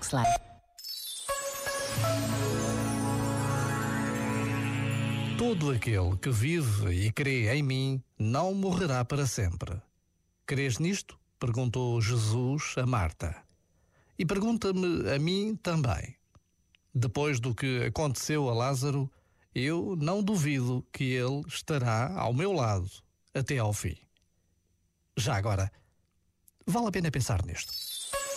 Oxlade. Todo aquele que vive e crê em mim não morrerá para sempre. Crês nisto? perguntou Jesus a Marta. E pergunta-me a mim também. Depois do que aconteceu a Lázaro, eu não duvido que ele estará ao meu lado até ao fim. Já agora, vale a pena pensar nisto.